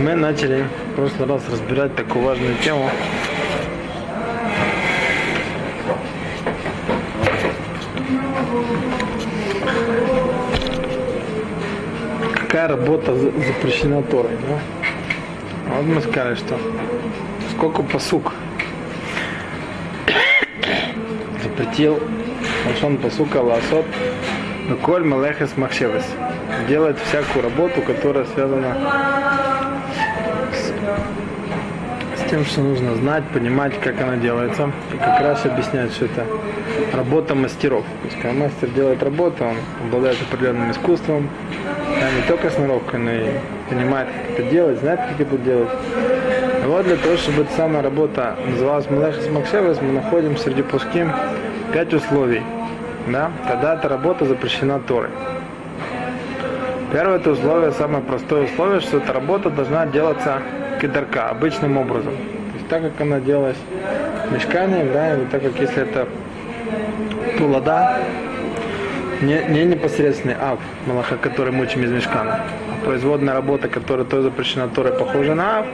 Мы начали в прошлый раз разбирать такую важную тему. Какая работа за- запрещена Торой, да? Вот мы сказали, что сколько посук запретил Лашон посука Ласот Коль Малехес Махшевес делать всякую работу, которая связана тем, что нужно знать, понимать, как она делается. И как раз объяснять, что это работа мастеров. То есть, когда мастер делает работу, он обладает определенным искусством, да, не только сноровкой, но и понимает, как это делать, знает, как это делать. И вот для того, чтобы эта самая работа называлась Малехес Махшевес, мы находим среди пуским пять условий, да, когда эта работа запрещена Торой. Первое это условие, самое простое условие, что эта работа должна делаться кедарка, обычным образом. То есть так, как она делалась в мешкане, да, или так, как если это тулада, не, не непосредственный ав, малаха, который мы учим из мешкана, а производная работа, которая тоже запрещена Торой, похожа на ав,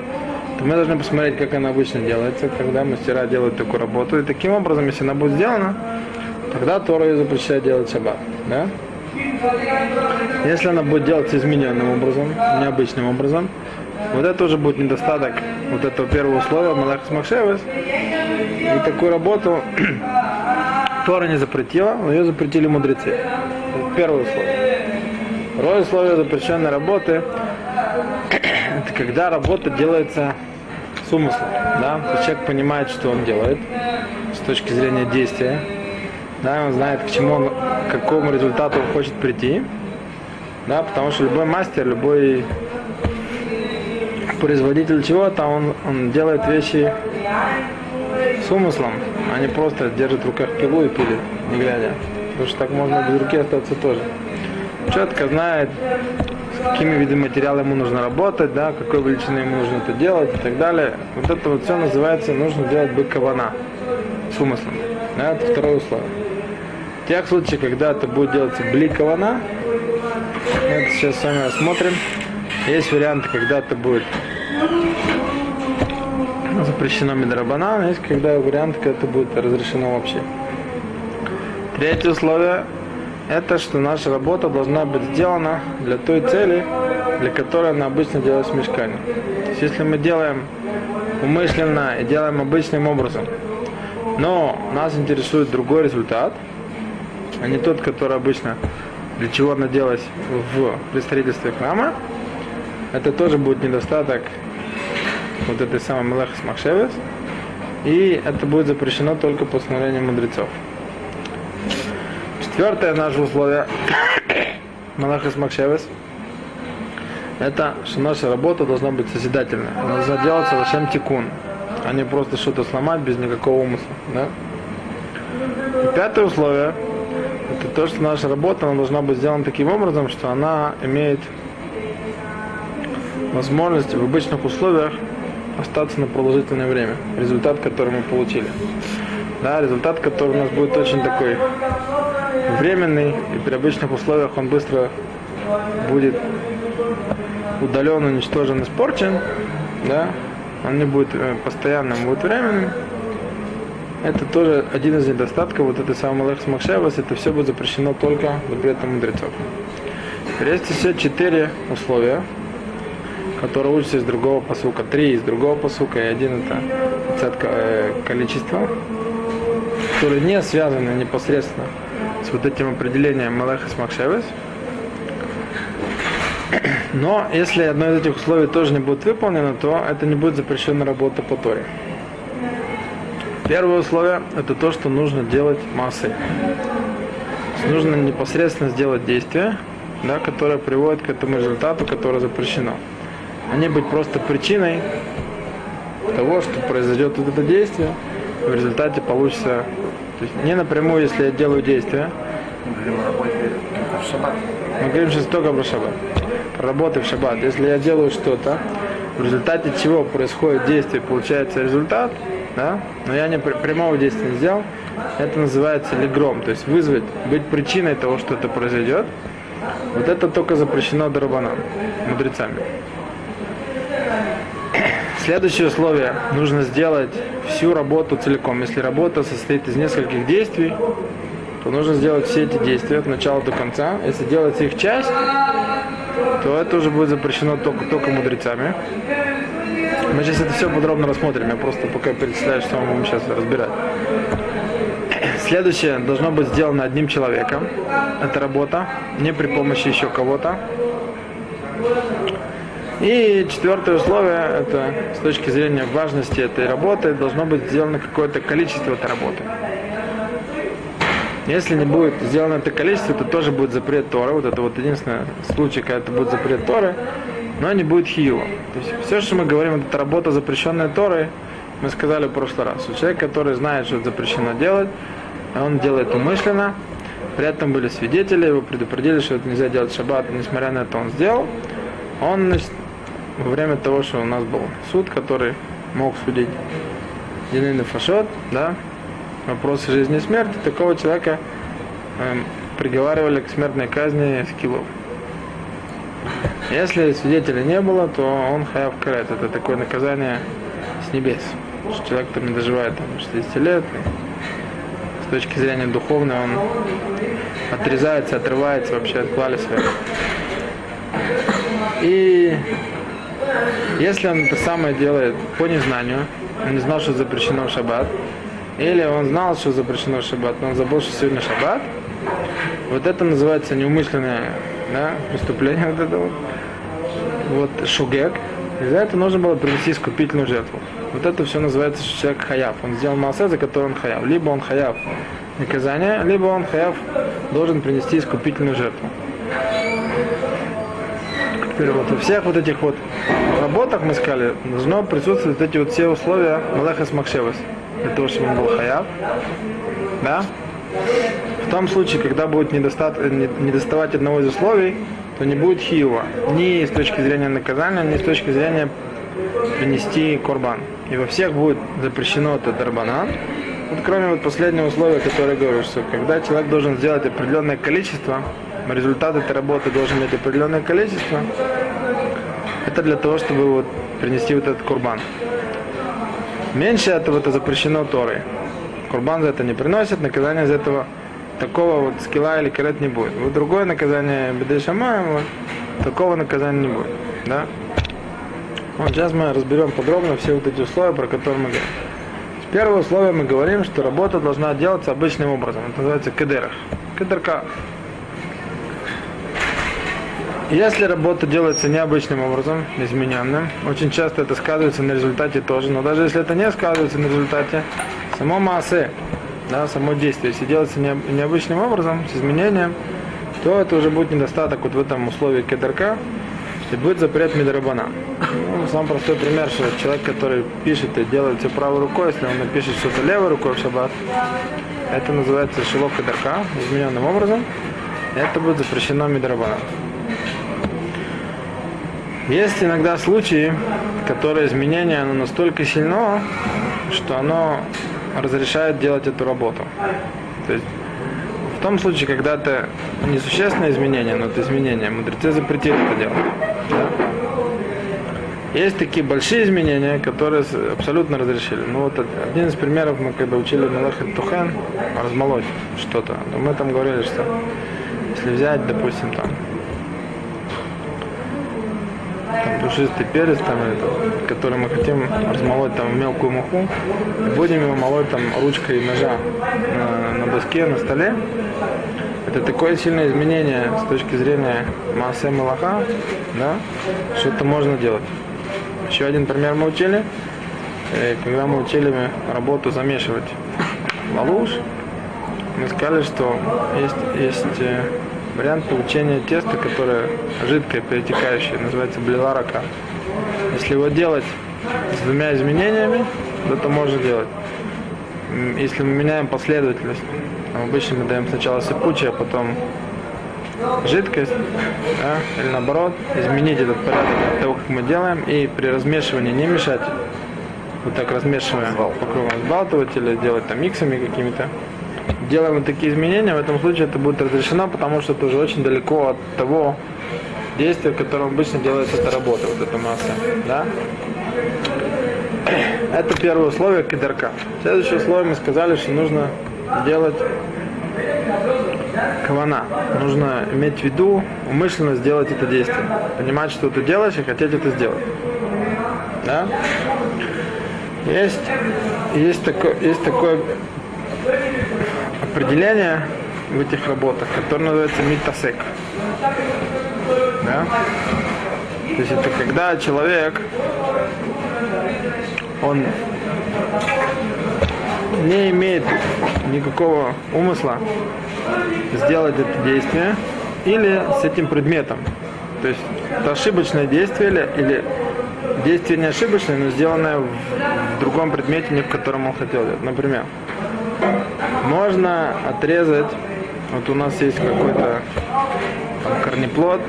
то мы должны посмотреть, как она обычно делается, когда мастера делают такую работу. И таким образом, если она будет сделана, тогда Тора ее запрещает делать шаббат. Да? Если она будет делаться измененным образом, необычным образом, вот это уже будет недостаток вот этого первого условия Малахас Махшевес. И такую работу Тора не запретила, но ее запретили мудрецы. Первое условие. Второе условие запрещенной работы это когда работа делается с умыслом. Да? То есть человек понимает, что он делает с точки зрения действия. Да, он знает, к чему он, к какому результату он хочет прийти. Да, потому что любой мастер, любой производитель чего-то, он, он делает вещи с умыслом, а не просто держит в руках пилу и пилит, не глядя. Потому что так можно без руки остаться тоже. Четко знает, с какими видами материала ему нужно работать, да, какой величины ему нужно это делать и так далее. Вот это вот все называется, нужно делать быкована с умыслом. Да, это второе условие. В тех случаях, когда это будет делаться бликована, это сейчас с вами рассмотрим. Есть варианты, когда это будет запрещено медрабанан, есть когда вариант, когда это будет разрешено вообще. Третье условие – это что наша работа должна быть сделана для той цели, для которой она обычно делается в мешкане. То есть если мы делаем умышленно и делаем обычным образом, но нас интересует другой результат, а не тот, который обычно для чего она делалась в строительстве храма, это тоже будет недостаток вот этой самой Мелехас Махшевес, и это будет запрещено только по постановлению мудрецов. Четвертое наше условие Малахас Махшевес это что наша работа должна быть созидательная. Она должна делаться Лашем Тикун, а не просто что-то сломать без никакого умысла. Да? И пятое условие это то, что наша работа она должна быть сделана таким образом, что она имеет возможность в обычных условиях остаться на продолжительное время. Результат, который мы получили. Да, результат, который у нас будет очень такой временный, и при обычных условиях он быстро будет удален, уничтожен, испорчен, да, он не будет э, постоянным, будет временным. Это тоже один из недостатков вот этой самой Малахс Махшевас, это все будет запрещено только запретом мудрецов. Есть еще четыре условия, которые учатся из другого посука. Три из другого посука и один это цетка, э, количество, которые не связаны непосредственно с вот этим определением Малахас Махшевес. Но если одно из этих условий тоже не будет выполнено, то это не будет запрещена работа по Торе. Первое условие – это то, что нужно делать массы. Нужно непосредственно сделать действие, да, которое приводит к этому результату, которое запрещено. А не быть просто причиной того, что произойдет вот это действие, в результате получится, то есть не напрямую, если я делаю действие, Мы говорим сейчас только про шаббат. Про работы в шаббат. Если я делаю что-то, в результате чего происходит действие, получается результат, да, но я не пр- прямого действия не сделал, это называется легром, то есть вызвать, быть причиной того, что это произойдет. Вот это только запрещено дарабанам, мудрецами. Следующее условие. Нужно сделать всю работу целиком. Если работа состоит из нескольких действий, то нужно сделать все эти действия от начала до конца. Если делать их часть, то это уже будет запрещено только, только мудрецами. Мы сейчас это все подробно рассмотрим. Я просто пока перечисляю, что мы будем сейчас разбирать. Следующее должно быть сделано одним человеком. Это работа, не при помощи еще кого-то. И четвертое условие, это с точки зрения важности этой работы, должно быть сделано какое-то количество этой работы. Если не будет сделано это количество, то тоже будет запрет Торы. Вот это вот единственный случай, когда это будет запрет Торы, но не будет хиюва. То есть все, что мы говорим, это работа, запрещенная Торой, мы сказали в прошлый раз. У человека, который знает, что это запрещено делать, он делает умышленно, при этом были свидетели, его предупредили, что это нельзя делать в шаббат, несмотря на это он сделал. Он, значит, во время того, что у нас был суд, который мог судить Динин Фашот, да, вопросы жизни и смерти, такого человека эм, приговаривали к смертной казни скиллов. Если свидетелей не было, то он хаяв карет. Это такое наказание с небес. Что человек там не доживает там, 60 лет. И с точки зрения духовной он отрезается, отрывается вообще от клали своей. И если он это самое делает по незнанию, он не знал, что запрещено в шаббат, или он знал, что запрещено в шаббат, но он забыл, что сегодня шаббат, вот это называется неумышленное да, преступление, вот это вот, вот шугек, и за это нужно было принести искупительную жертву. Вот это все называется, человек хаяв. Он сделал массе, за который он хаяв. Либо он хаяв наказание, либо он хаяв должен принести искупительную жертву. Теперь вот во всех вот этих вот работах мы сказали, должно присутствовать эти вот все условия Малахас Макшевас, для того, чтобы он был хаяв. Да? В том случае, когда будет недостат, не доставать одного из условий, то не будет хиева. Ни с точки зрения наказания, ни с точки зрения принести корбан. И во всех будет запрещено это дарбанан. Вот кроме вот последнего условия, которое говорю, что когда человек должен сделать определенное количество, результат этой работы должен иметь определенное количество, это для того, чтобы вот принести вот этот курбан. Меньше этого это запрещено Торой. Курбан за это не приносит, наказание за этого такого вот скилла или карет не будет. Вот другое наказание Бедешама, вот, такого наказания не будет. Да? Вот сейчас мы разберем подробно все вот эти условия, про которые мы говорим. Первое условие мы говорим, что работа должна делаться обычным образом. Это называется кедерах. Кедерка. Если работа делается необычным образом, измененным, очень часто это сказывается на результате тоже, но даже если это не сказывается на результате, само массе, да, само действие, если делается необычным образом, с изменением, то это уже будет недостаток вот в этом условии кедерка, и будет запрет Мидрабана. Ну, самый простой пример, что человек, который пишет и делает все правой рукой, если он напишет что-то левой рукой в шаббат, это называется шилок кедерка, измененным образом, это будет запрещено Мидрабана. Есть иногда случаи, которые изменение оно настолько сильно, что оно разрешает делать эту работу. То есть в том случае, когда это несущественное изменение, но это изменение, мудрецы запретили это делать. Да? Есть такие большие изменения, которые абсолютно разрешили. Ну вот один из примеров мы когда учили Мелахет Тухен, размолоть что-то, то мы там говорили, что если взять, допустим, там, душистый перец, там, это, который мы хотим размолоть там, в мелкую муху, будем его молоть там, ручкой ножа на, на доске, на столе. Это такое сильное изменение с точки зрения массы молока, да, что это можно делать. Еще один пример мы учили, э, когда мы учили работу замешивать лалуш, мы сказали, что есть, есть э, Вариант получения теста, которое жидкое, перетекающее, называется блиларака. Если его делать с двумя изменениями, то это можно делать. Если мы меняем последовательность, обычно мы даем сначала сыпучее, а потом жидкость, да, или наоборот, изменить этот порядок того, как мы делаем, и при размешивании не мешать, вот так размешивая по кругу, взбалтывать или делать там миксами какими-то, делаем такие изменения, в этом случае это будет разрешено, потому что это уже очень далеко от того действия, в котором обычно делается эта работа, вот эта масса. Да? Это первое условие кедерка. Следующее условие мы сказали, что нужно делать кавана. Нужно иметь в виду умышленно сделать это действие. Понимать, что ты делаешь и хотеть это сделать. Да? Есть, есть, такое, есть такое определение в этих работах, которое называется митасек. Да? То есть это когда человек, он не имеет никакого умысла сделать это действие или с этим предметом. То есть это ошибочное действие или, или действие не ошибочное, но сделанное в, другом предмете, не в котором он хотел. Например, можно отрезать, вот у нас есть какой-то там, корнеплод,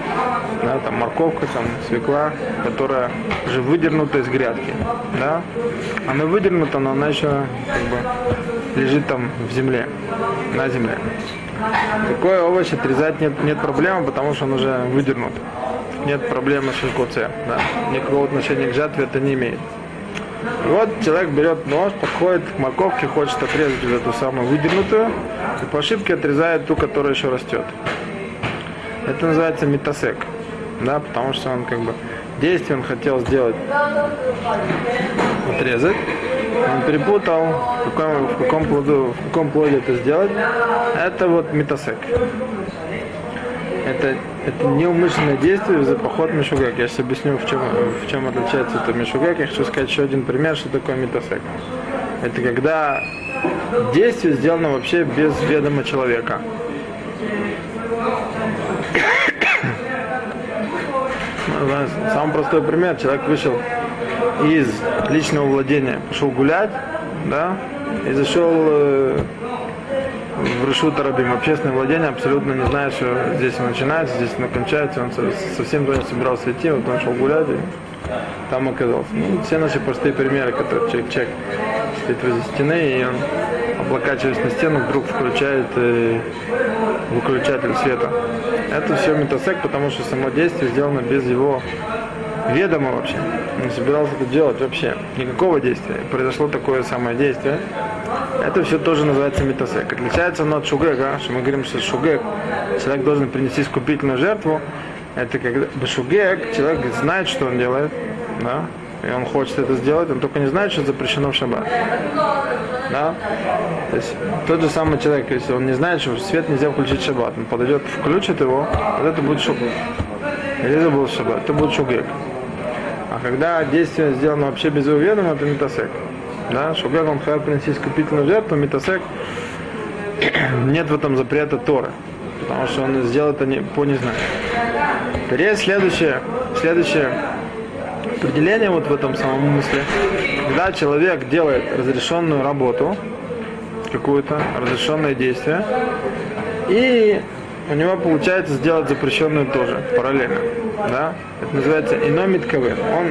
да, там морковка, там свекла, которая уже выдернута из грядки, да, она выдернута, но она еще как бы лежит там в земле, на земле. Такой овощ отрезать нет, нет проблемы, потому что он уже выдернут. Нет проблемы с шелкоце, да. Никакого отношения к жатве это не имеет. И вот человек берет нож, подходит к морковке, хочет отрезать вот эту самую выдернутую, и по ошибке отрезает ту, которая еще растет. Это называется метасек, да, потому что он как бы действие он хотел сделать, отрезать, он перепутал, в каком, в каком, плоду, в каком плоде это сделать. Это вот метасек. Это, это неумышленное действие за поход Мишугак. Я сейчас объясню, в чем, в чем отличается это Мишугак. Я хочу сказать еще один пример, что такое метасек. Это когда действие сделано вообще без ведома человека. Самый простой пример. Человек вышел из личного владения, пошел гулять, да, и зашел э, в Решут Арабим, общественное владение, абсолютно не зная, что здесь начинается, здесь кончается, он совсем туда не собирался идти, вот он шел гулять и там оказался. Ну, все наши простые примеры, которые человек, человек стоит возле стены, и он, облокачиваясь на стену, вдруг включает э, выключатель света. Это все метасек, потому что само действие сделано без его ведомо вообще. Не собирался это делать вообще. Никакого действия. Произошло такое самое действие. Это все тоже называется метасек. Отличается оно от шугека, что мы говорим, что шугек, человек должен принести искупительную жертву. Это когда шугек, человек знает, что он делает, да, и он хочет это сделать, он только не знает, что запрещено в шаббат. Да? То есть тот же самый человек, если он не знает, что свет нельзя включить в шаббат, он подойдет, включит его, вот это будет шугек. Или это будет шаббат, это будет шугек. А когда действие сделано вообще без его ведома, это метасек. Да? Шугек он хотел принести искупительную жертву, метасек нет в этом запрета Торы. Потому что он сделал это не, по незнанию. Теперь есть следующее, следующее определение вот в этом самом мысле. Когда человек делает разрешенную работу, какую-то разрешенное действие, и у него получается сделать запрещенную тоже, параллельно. Да? Это называется иномит кавер. Он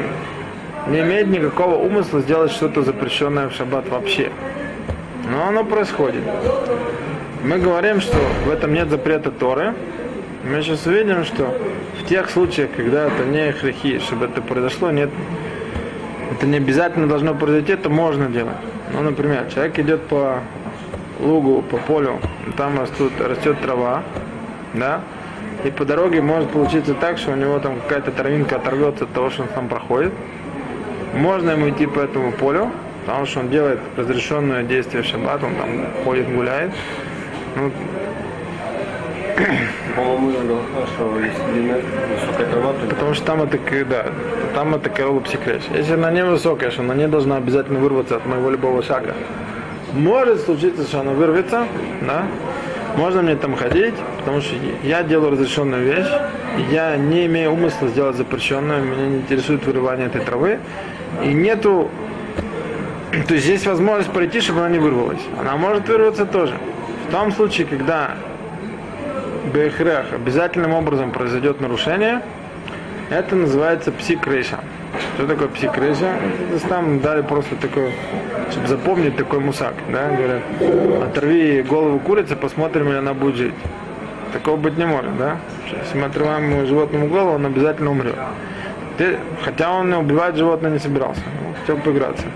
не имеет никакого умысла сделать что-то запрещенное в шаббат вообще. Но оно происходит. Мы говорим, что в этом нет запрета Торы. Мы сейчас увидим, что в тех случаях, когда это не хрехи, чтобы это произошло, нет, это не обязательно должно произойти, это можно делать. Ну, например, человек идет по лугу, по полю, там растут, растет трава, да, и по дороге может получиться так, что у него там какая-то травинка оторвется от того, что он там проходит. Можно ему идти по этому полю, потому что он делает разрешенное действие в шаббат, он там ходит, гуляет. Ну, потому что там это, да, там это корова псикреш. Если она не высокая, что она не должна обязательно вырваться от моего любого шага. Может случиться, что она вырвется, да, можно мне там ходить, потому что я делаю разрешенную вещь, я не имею умысла сделать запрещенную, меня не интересует вырывание этой травы, и нету, то есть есть возможность пройти, чтобы она не вырвалась. Она может вырваться тоже. В том случае, когда Бехрех обязательным образом произойдет нарушение, это называется псикрейша. Что такое псикрейша? Там дали просто такой, чтобы запомнить такой мусак. Да? Говорят, оторви голову курицы, посмотрим, или она будет жить. Такого быть не может, да? Если мы отрываем животному голову, он обязательно умрет. Ты, хотя он убивать животное не собирался, он хотел поиграться.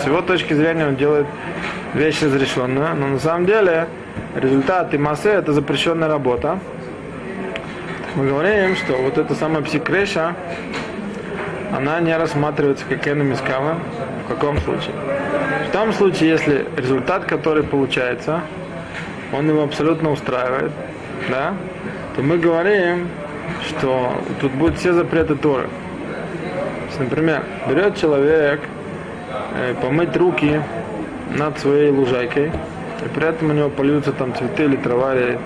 С его точки зрения он делает вещь разрешенную, но на самом деле результат и массы это запрещенная работа. Мы говорим, что вот эта самая псикреша, она не рассматривается как эномискава. В каком случае? В том случае, если результат, который получается, он его абсолютно устраивает, да, то мы говорим, что тут будут все запреты Торы. Например, берет человек э, помыть руки над своей лужайкой, и при этом у него польются там цветы или трава, или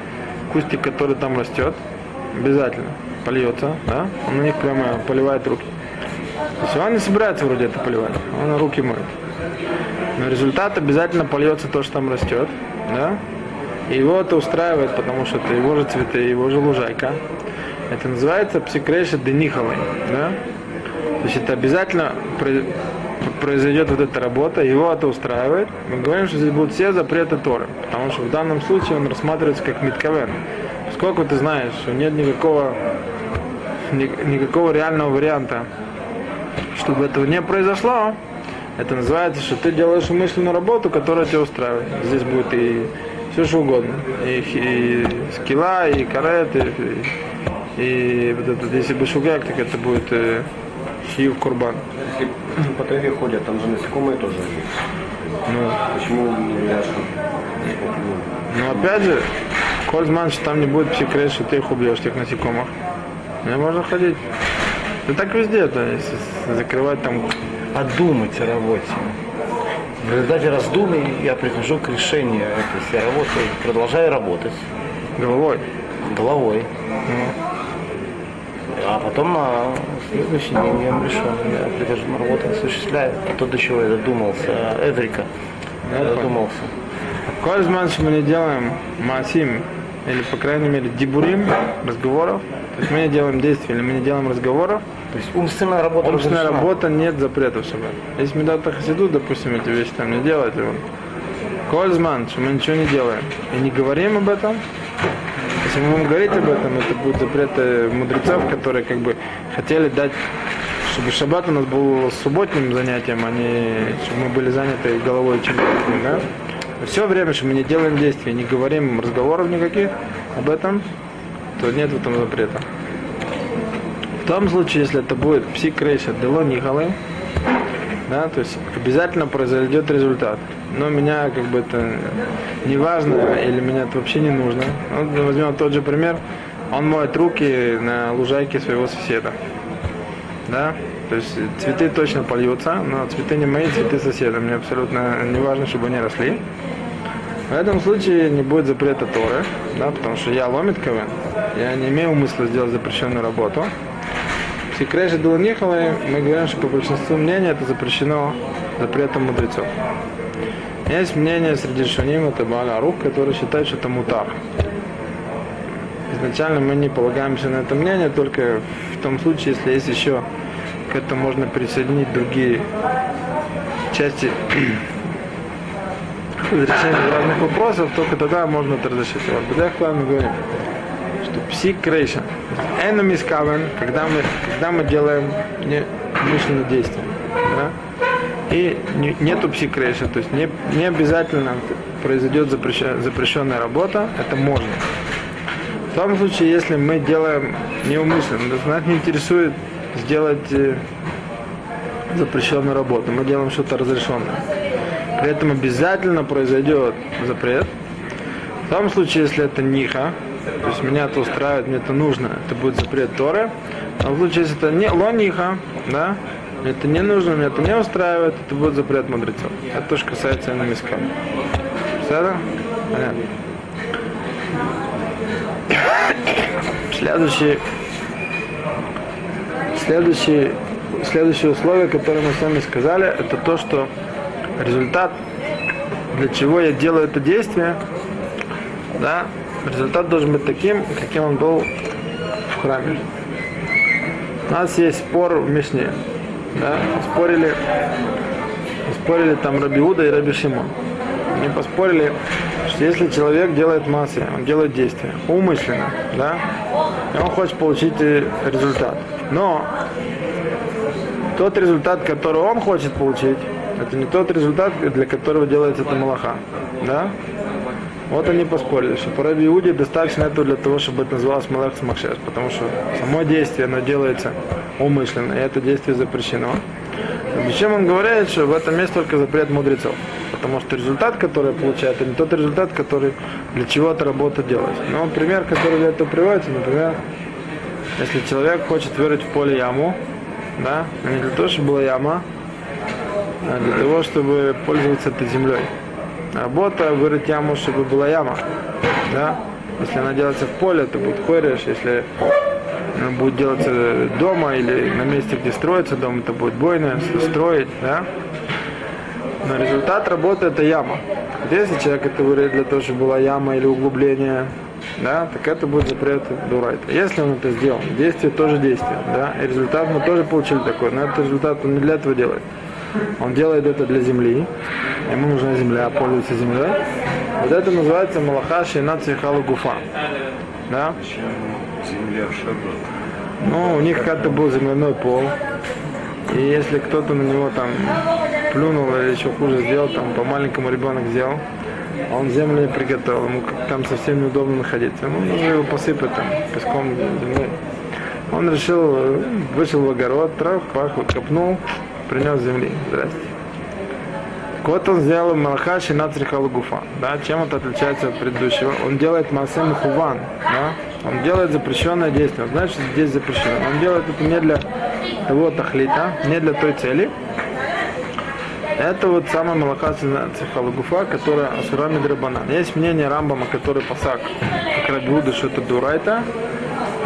кустик, который там растет, обязательно польется, да, он на них прямо поливает руки. То есть он не собирается вроде это поливать, он руки моет. Но результат обязательно польется то, что там растет, да, и его это устраивает, потому что это его же цветы, его же лужайка. Это называется псикреша денихалой, да? То есть это обязательно произойдет вот эта работа, его это устраивает. Мы говорим, что здесь будут все запреты Торы, потому что в данном случае он рассматривается как митковен. Поскольку ты знаешь, что нет никакого, ни, никакого реального варианта, чтобы этого не произошло, это называется, что ты делаешь умышленную работу, которая тебя устраивает. Здесь будет и все что угодно. И, и скилла, и карет, и, и вот это, если бы шугак, так это будет хиюв курбан. Если по траве ходят, там же насекомые тоже есть. Ну, Почему не Ну опять же, Кользман, что там не будет психрейс, что ты их убьешь, тех насекомых. Не можно ходить. Да так везде, то если закрывать там. Подумать о работе. В результате раздумий я прихожу к решению. То есть я работаю, продолжаю работать. Головой. Головой. Ну. А потом на следующий день я пришел, я прихожу на работу, осуществляю. А то, до чего я додумался, Эврика, я додумался. Кользман, что мы не делаем масим, или, по крайней мере, дебурим, разговоров, то есть мы не делаем действий, или мы не делаем разговоров, то есть умственная работа Умственная разрешена. работа нет запретов себе. Если мы даже хасиду, допустим, эти вещи там не делать, Кользман, что мы ничего не делаем и не говорим об этом, если мы будем говорить об этом, это будет запрет мудрецов, которые как бы хотели дать, чтобы шаббат у нас был субботним занятием, а не чтобы мы были заняты головой чем-то да? Все время, что мы не делаем действий, не говорим разговоров никаких об этом, то нет в этом запрета. В том случае, если это будет псик рейша дело нихалы, да, то есть обязательно произойдет результат. Но меня как бы это не важно или меня это вообще не нужно. Вот возьмем тот же пример. Он моет руки на лужайке своего соседа. Да? То есть цветы точно польются, но цветы не мои, цветы соседа. Мне абсолютно не важно, чтобы они росли. В этом случае не будет запрета Торы, да, потому что я ломит КВН. Я не имею смысла сделать запрещенную работу. Секрежи Дуланиховой мы говорим, что по большинству мнений это запрещено запретом мудрецов. Есть мнение среди шаним, это Бааля Рук, который считает, что это мутар. Изначально мы не полагаемся на это мнение, только в том случае, если есть еще к этому можно присоединить другие части разрешения разных вопросов, только тогда можно это разрешить. Вот, Бедах мы говорим, что псик эномис кавен, когда мы, когда мы делаем умышленное действие. Да? И не, нету псикрейша, то есть не, не обязательно произойдет запрещенная работа, это можно. В том случае, если мы делаем неумышленно, то нас не интересует сделать э, запрещенную работу, мы делаем что-то разрешенное. При этом обязательно произойдет запрет. В том случае, если это ниха, то есть меня это устраивает, мне это нужно, это будет запрет Торы. А в случае, если это не лониха, да, это не нужно, меня это не устраивает, это будет запрет мудрецов. Это тоже касается эномиска. Все Понятно. Следующий, следующий, следующее условие, которое мы с вами сказали, это то, что результат, для чего я делаю это действие, да, результат должен быть таким, каким он был в храме. У нас есть спор в Мишне да, спорили, спорили там Рабиуда и Раби Шимон. Они поспорили, что если человек делает массы, он делает действия умышленно, да, и он хочет получить результат. Но тот результат, который он хочет получить, это не тот результат, для которого делается эта малаха. Да? Вот они поспорили, что по Раби Иуде достаточно этого для того, чтобы это называлось Малах Смакшеш, потому что само действие, оно делается умышленно, и это действие запрещено. Причем он говорит, что в этом месте только запрет мудрецов, потому что результат, который получает, это не тот результат, который для чего эта работа делается. Но пример, который для этого приводится, например, если человек хочет вырыть в поле яму, да, не для того, чтобы была яма, а для того, чтобы пользоваться этой землей. Работа вырыть яму, чтобы была яма. Да? Если она делается в поле, то будет кореш. Если будет делаться дома или на месте, где строится дом, это будет бойно, строить. Да? Но результат работы это яма. Если человек это вырыт для того, чтобы была яма или углубление, да, так это будет запрет дурайта. Если он это сделал, действие тоже действие, да, и результат мы тоже получили такой, но этот результат он не для этого делает. Он делает это для земли, ему нужна земля, пользуется землей. Вот это называется малаха шейна цихала гуфа. Да? Земля в шаббат. Ну, у них как-то был земляной пол. И если кто-то на него там плюнул или еще хуже сделал, там по маленькому ребенок сделал, он землю приготовил, ему там совсем неудобно находиться. Ему нужно его посыпать там песком землей. Он решил, вышел в огород, трав, пах, копнул, принес земли. Здрасте. Вот он сделал Малахаши на гуфа. Да, чем это отличается от предыдущего? Он делает Масем Хуван. Да? Он делает запрещенное действие. Значит, здесь запрещено. Он делает это не для того тахлита, не для той цели. Это вот самая Малахаши на гуфа, которая Асурами Драбанан. Есть мнение Рамбама, который посак, как Рабиуда, что это дурайта.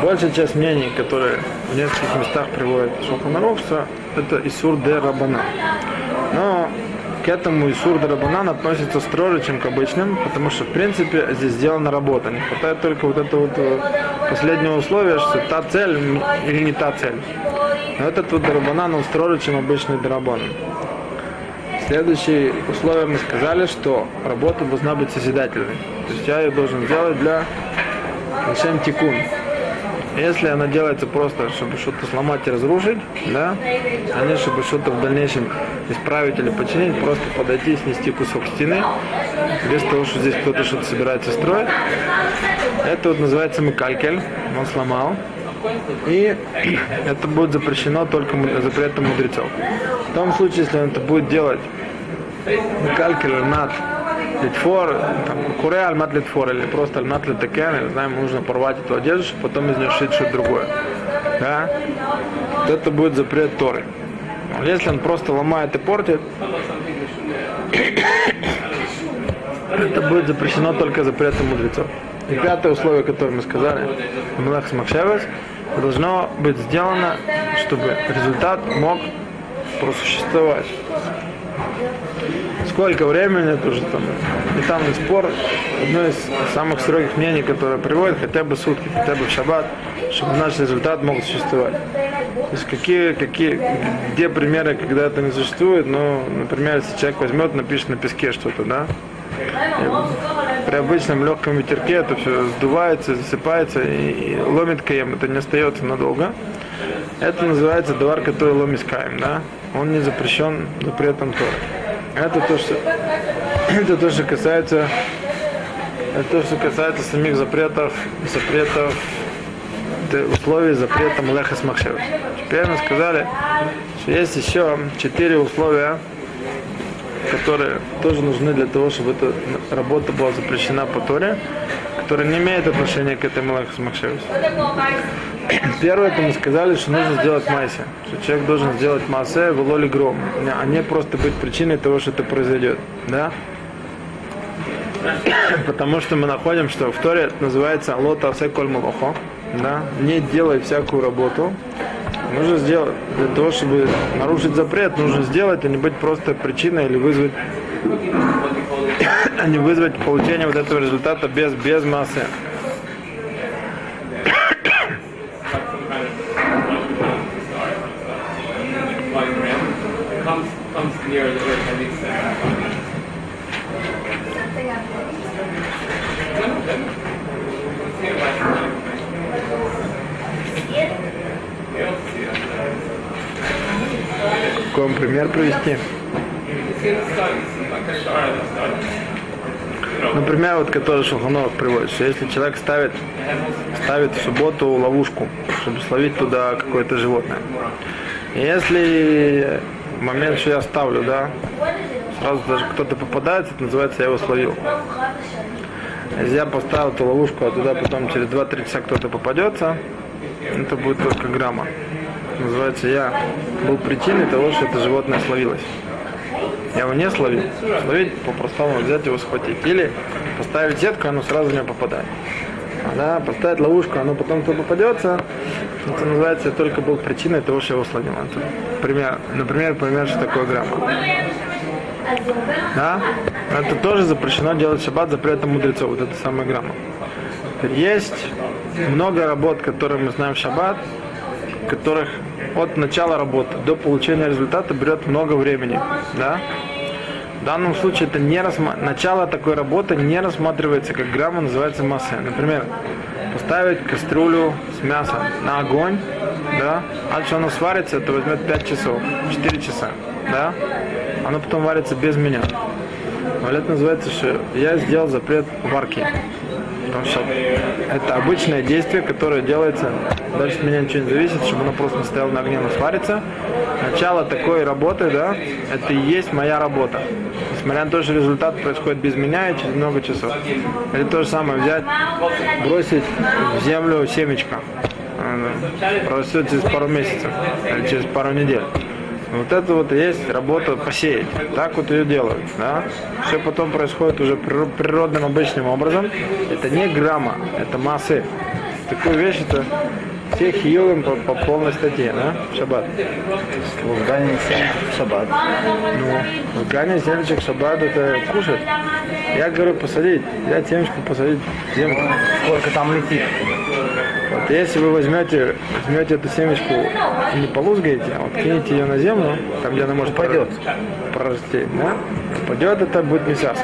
Большая часть мнений, которые в нескольких местах приводят Шуханарух, что это Исур де Рабана. Но к этому Исур де Рабанан относится строже, чем к обычным, потому что, в принципе, здесь сделана работа. Не хватает только вот этого вот э, последнего условия, что та цель или не та цель. Но этот вот Дарабанан, он строже, чем обычный Дарабан. Следующее условие мы сказали, что работа должна быть созидательной. То есть я ее должен сделать для Лешем Тикун, если она делается просто, чтобы что-то сломать и разрушить, да, а не чтобы что-то в дальнейшем исправить или починить, просто подойти и снести кусок стены, без того, что здесь кто-то что-то собирается строить. Это вот называется мыкалькель, он сломал. И это будет запрещено только запретом мудрецов. В том случае, если он это будет делать мыкалькель над литфор, там, куре альмат литфор, или просто альмат литакен, или знаем, нужно порвать эту одежду, чтобы потом из нее шить что-то другое. Да? Вот это будет запрет Торы. Если он просто ломает и портит, это будет запрещено только запретом мудрецов. И пятое условие, которое мы сказали, Мелах Смакшевес, должно быть сделано, чтобы результат мог просуществовать сколько времени, это уже там, и спор, одно из самых строгих мнений, которое приводит хотя бы сутки, хотя бы в шаббат, чтобы наш результат мог существовать. То есть какие, какие, где примеры, когда это не существует, ну, например, если человек возьмет, напишет на песке что-то, да, и при обычном легком ветерке это все сдувается, засыпается и, и ломит каем, это не остается надолго. Это называется давар, который ломит каем, да, он не запрещен запретом Торы. Это то, что, это то, что касается, это то, что касается самих запретов, запретов, условий запрета Млеха Смахшева. Теперь мы сказали, что есть еще четыре условия, которые тоже нужны для того, чтобы эта работа была запрещена по Торе, которые не имеют отношения к этой Млеха Смахшеву. Первое, это мы сказали, что нужно сделать майсе. Что человек должен сделать массе в лоли гром, а не просто быть причиной того, что это произойдет. Да? Потому что мы находим, что в Торе называется лота асе коль малохо. Да? Не делай всякую работу. Нужно сделать, для того, чтобы нарушить запрет, нужно сделать, а не быть просто причиной или вызвать, а не вызвать получение вот этого результата без, без массы. Какой пример привести? Например, вот который Шелхоноров приводит, если человек ставит, ставит в субботу ловушку, чтобы словить туда какое-то животное. Если в момент, что я ставлю, да, сразу даже кто-то попадается, это называется я его словил. Если я поставил эту ловушку, а туда потом через 2-3 часа кто-то попадется, это будет только грамма. Называется я был причиной того, что это животное словилось. Я его не словил. Словить по-простому взять его схватить. Или поставить сетку, оно сразу в нее попадает. Да, поставить ловушку, оно потом туда попадется. Это называется, только был причиной того, что его словил. Это пример, например, пример, что такое грамма. Да? Это тоже запрещено делать шаббат запретом мудрецов. Вот это самая грамма. Есть много работ, которые мы знаем в шаббат, которых от начала работы до получения результата берет много времени. Да? Данном случае это не рассма... начало такой работы не рассматривается как грамма, называется масса. Например, поставить кастрюлю с мясом на огонь, да, а что оно сварится, это возьмет 5 часов, 4 часа, да, оно потом варится без меня. Но называется, что я сделал запрет варки. Это обычное действие, которое делается, дальше от меня ничего не зависит, чтобы оно просто стояло на огне, но сварится. Начало такой работы, да, это и есть моя работа. Несмотря на то, что результат происходит без меня и через много часов. Это то же самое взять, бросить в землю семечко. Оно Прорастет через пару месяцев или через пару недель. Вот это вот и есть работа посеять. Так вот ее делают. Да? Все потом происходит уже прир- природным, обычным образом. Это не грамма, это массы. Такую вещь это все хиюем по, по полной статье, да? в шаббат. В шаббат. Ну, гане семечек в шаббат это кушать. Я говорю посадить, я темечку посадить в землю. Сколько там летит? Вот если вы возьмете, возьмете эту семечку и не полузгаете, а вот кинете ее на землю, там где она может Упадет. прорасти, да? Упадет, это будет мясо.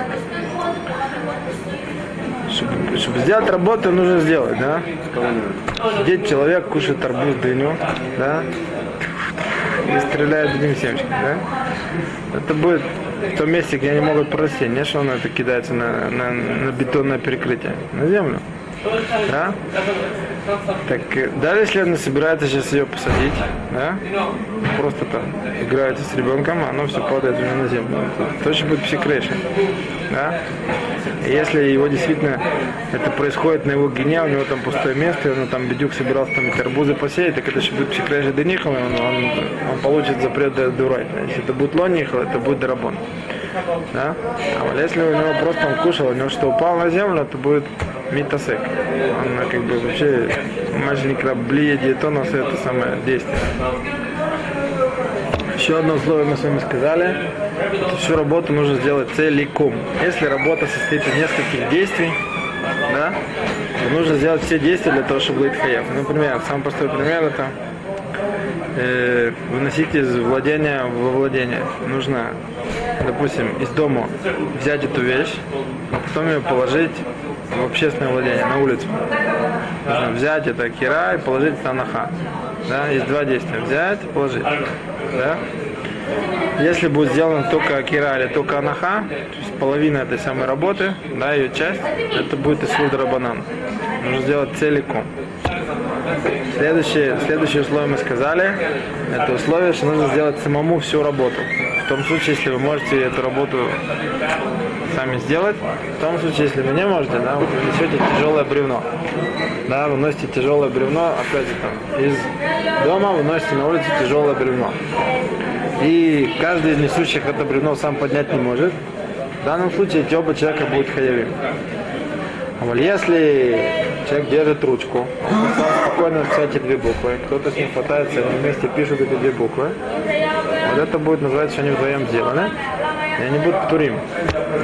Чтобы, чтобы сделать работу, нужно сделать, да? Сидит человек, кушает арбуз, дыню, да? И стреляет одним семечком, да? Это будет в том месте, где они могут прорасти. Не что оно это кидается на, на, на бетонное перекрытие, на землю. Да? Так, э, даже если она собирается сейчас ее посадить, да? Просто там играется с ребенком, оно все падает у него на землю. Это точно будет психрейшн. Да? Если его действительно это происходит на его гене, у него там пустое место, и он там бедюк собирался там эти арбузы посеять, так это еще будет психрейшн денихом, он, он, он получит запрет до дурать. Если это будет лонихал, это будет дарабон. Да? А если у него просто он кушал, у него что упал на землю, это будет митасек. Он э, как бы вообще мажник блия диетонос это самое действие. Еще одно условие мы с вами сказали, всю работу нужно сделать целиком. Если работа состоит из нескольких действий, да, нужно сделать все действия для того, чтобы быть хаев. Например, самый простой пример это э, выносить из владения во владение. Нужно, допустим, из дома взять эту вещь, потом ее положить в общественное владение, на улицу. Нужно взять это кира и положить это на ха. Да, есть два действия. Взять положить. Да? Если будет сделано только акира или только анаха, то есть половина этой самой работы, да, ее часть, это будет исуд рабанан. Нужно сделать целиком. Следующее, следующее условие мы сказали, это условие, что нужно сделать самому всю работу. В том случае, если вы можете эту работу сами сделать, в том случае, если вы не можете, да, вы несете тяжелое бревно. Да, вы носите тяжелое бревно, опять же там, из дома вы носите на улицу тяжелое бревно. И каждый из несущих это бревно сам поднять не может. В данном случае эти оба человека будут хаявим. А вот если человек держит ручку, он спокойно написать эти две буквы, кто-то с ним хватается, они вместе пишут эти две буквы, вот это будет называться, что они вдвоем сделаны, и они будут турим.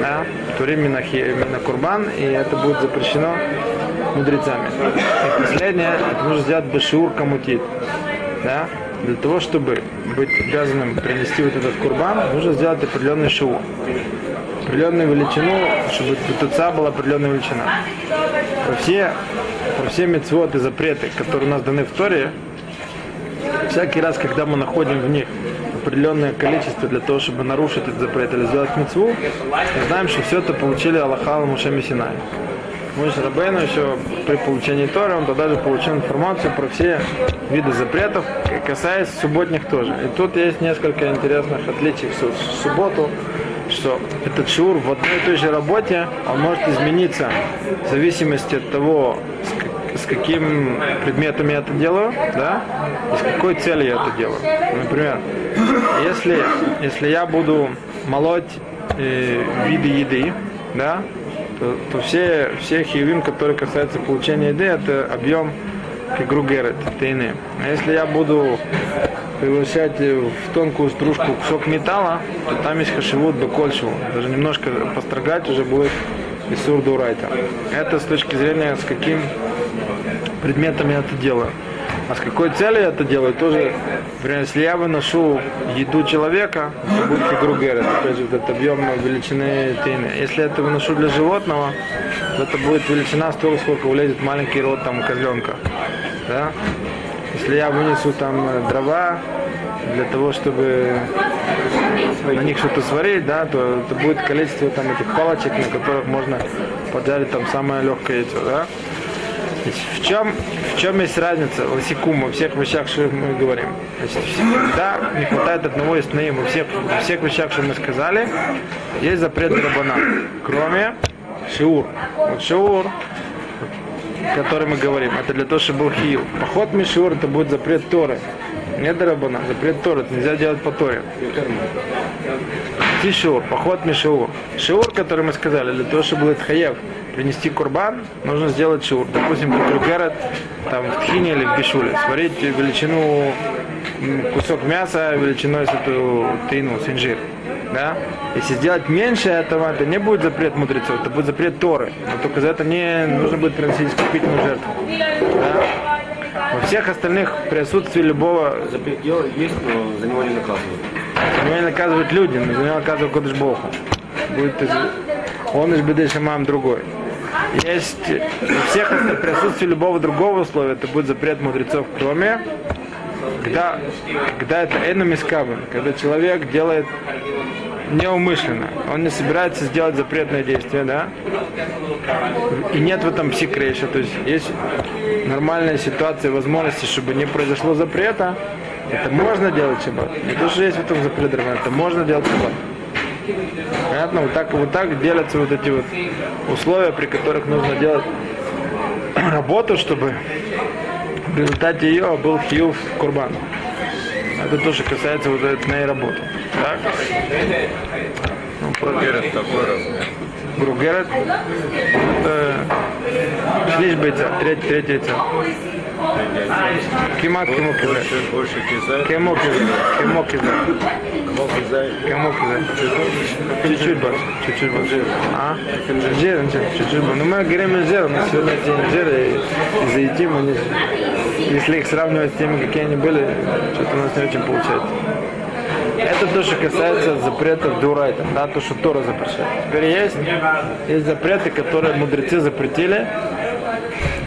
Да? Турим минахи, курбан, и это будет запрещено мудрецами. И последнее, это нужно сделать бешур камутит. Да? Для того, чтобы быть обязанным принести вот этот курбан, нужно сделать определенный шоу. Определенную величину, чтобы петуца была определенная величина. Про все, про все мецвод и запреты, которые у нас даны в Торе, всякий раз, когда мы находим в них определенное количество для того, чтобы нарушить этот запрет или сделать мецву, мы знаем, что все это получили Аллаха Мушем Синай. Муж Рабейну еще при получении Торы, он тогда же получил информацию про все виды запретов, касаясь субботних тоже. И тут есть несколько интересных отличий в субботу, что этот шур в одной и той же работе, он может измениться в зависимости от того, каким предметом я это делаю, да, и с какой целью я это делаю. Например, если, если я буду молоть э, виды еды, да, то, то все, все хивим, которые касаются получения еды, это объем кегругерет, тейны. А если я буду превращать в тонкую стружку кусок металла, то там есть хашивут бекольшеву. Даже немножко построгать уже будет из сурдурайта. Это с точки зрения, с каким предметом я это делаю. А с какой целью я это делаю, тоже, например, если я выношу еду человека, это будет фигругер, это опять же вот этот объем величины тины. Если это выношу для животного, то это будет величина столько, сколько влезет маленький рот там козленка. Да? Если я вынесу там дрова для того, чтобы на них что-то сварить, да, то это будет количество там этих палочек, на которых можно поджарить там самое легкое яйцо, да. В чем, в чем есть разница лосикум во всех вещах, что мы говорим? Значит, всегда не хватает одного из наим. Во всех, во всех вещах, что мы сказали, есть запрет рабана, кроме шиур. Вот шиур, который мы говорим, это для того, чтобы был хил. Поход мишур, это будет запрет Торы. Не дарабана, запрет Торы, это нельзя делать по Торе. Тишур, поход мишур. Шиур, который мы сказали, для того, чтобы был хаев, принести курбан, нужно сделать шур. Допустим, кутрукерет, там в тхине или в бишуле. Сварить величину кусок мяса величиной с эту тейну, синжир. Да? Если сделать меньше этого, это не будет запрет мудрецов, это будет запрет Торы. Но только за это не нужно будет приносить искупительную жертву. Да? Во всех остальных присутствии любого... Запрет делать есть, но за него не наказывают. За него не наказывают люди, но за него наказывают Кодыш Богу. Будет. Он из Беды Шамам другой. Есть во всех присутствии любого другого условия, это будет запрет мудрецов, кроме когда, когда это энумискабан, когда человек делает неумышленно, он не собирается сделать запретное действие, да, и нет в этом псикрейша, то есть есть нормальная ситуация, возможности, чтобы не произошло запрета, это можно делать шаббат. Не то, что есть в этом запрет, это можно делать шаббат. Понятно? Вот так, вот так делятся вот эти вот условия, при которых нужно делать работу, чтобы в результате ее был хьюв курбан. Это тоже касается вот этой работы. Так? Ну, Гругерет такой размер. Гругерет. Это шлиш бейца, треть, треть яйца. Кимо кизай. Больше, больше кизай. Кимо кизай. Кимо кизай. Кому кизай? Кимо кизай. Чуть-чуть больше. А? Инжир, инжир. Чуть-чуть больше. Ну мы говорим инжир, мы сегодня эти инжиры и зайти мы не... Если их сравнивать с теми, какие они были, что-то у нас не очень получается. Это то, что касается запретов дурайта, да, то, что Тора запрещает. Теперь есть, есть запреты, которые мудрецы запретили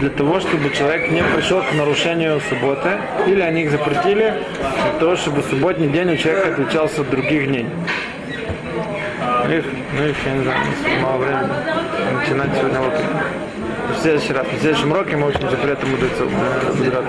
для того, чтобы человек не пришел к нарушению субботы, или они их запретили для того, чтобы субботний день у человека отличался от других дней. Их, ну их, я не знаю, мало времени начинать сегодня вот в следующий раз. В следующем уроке мы учим запреты мудрецов. Да,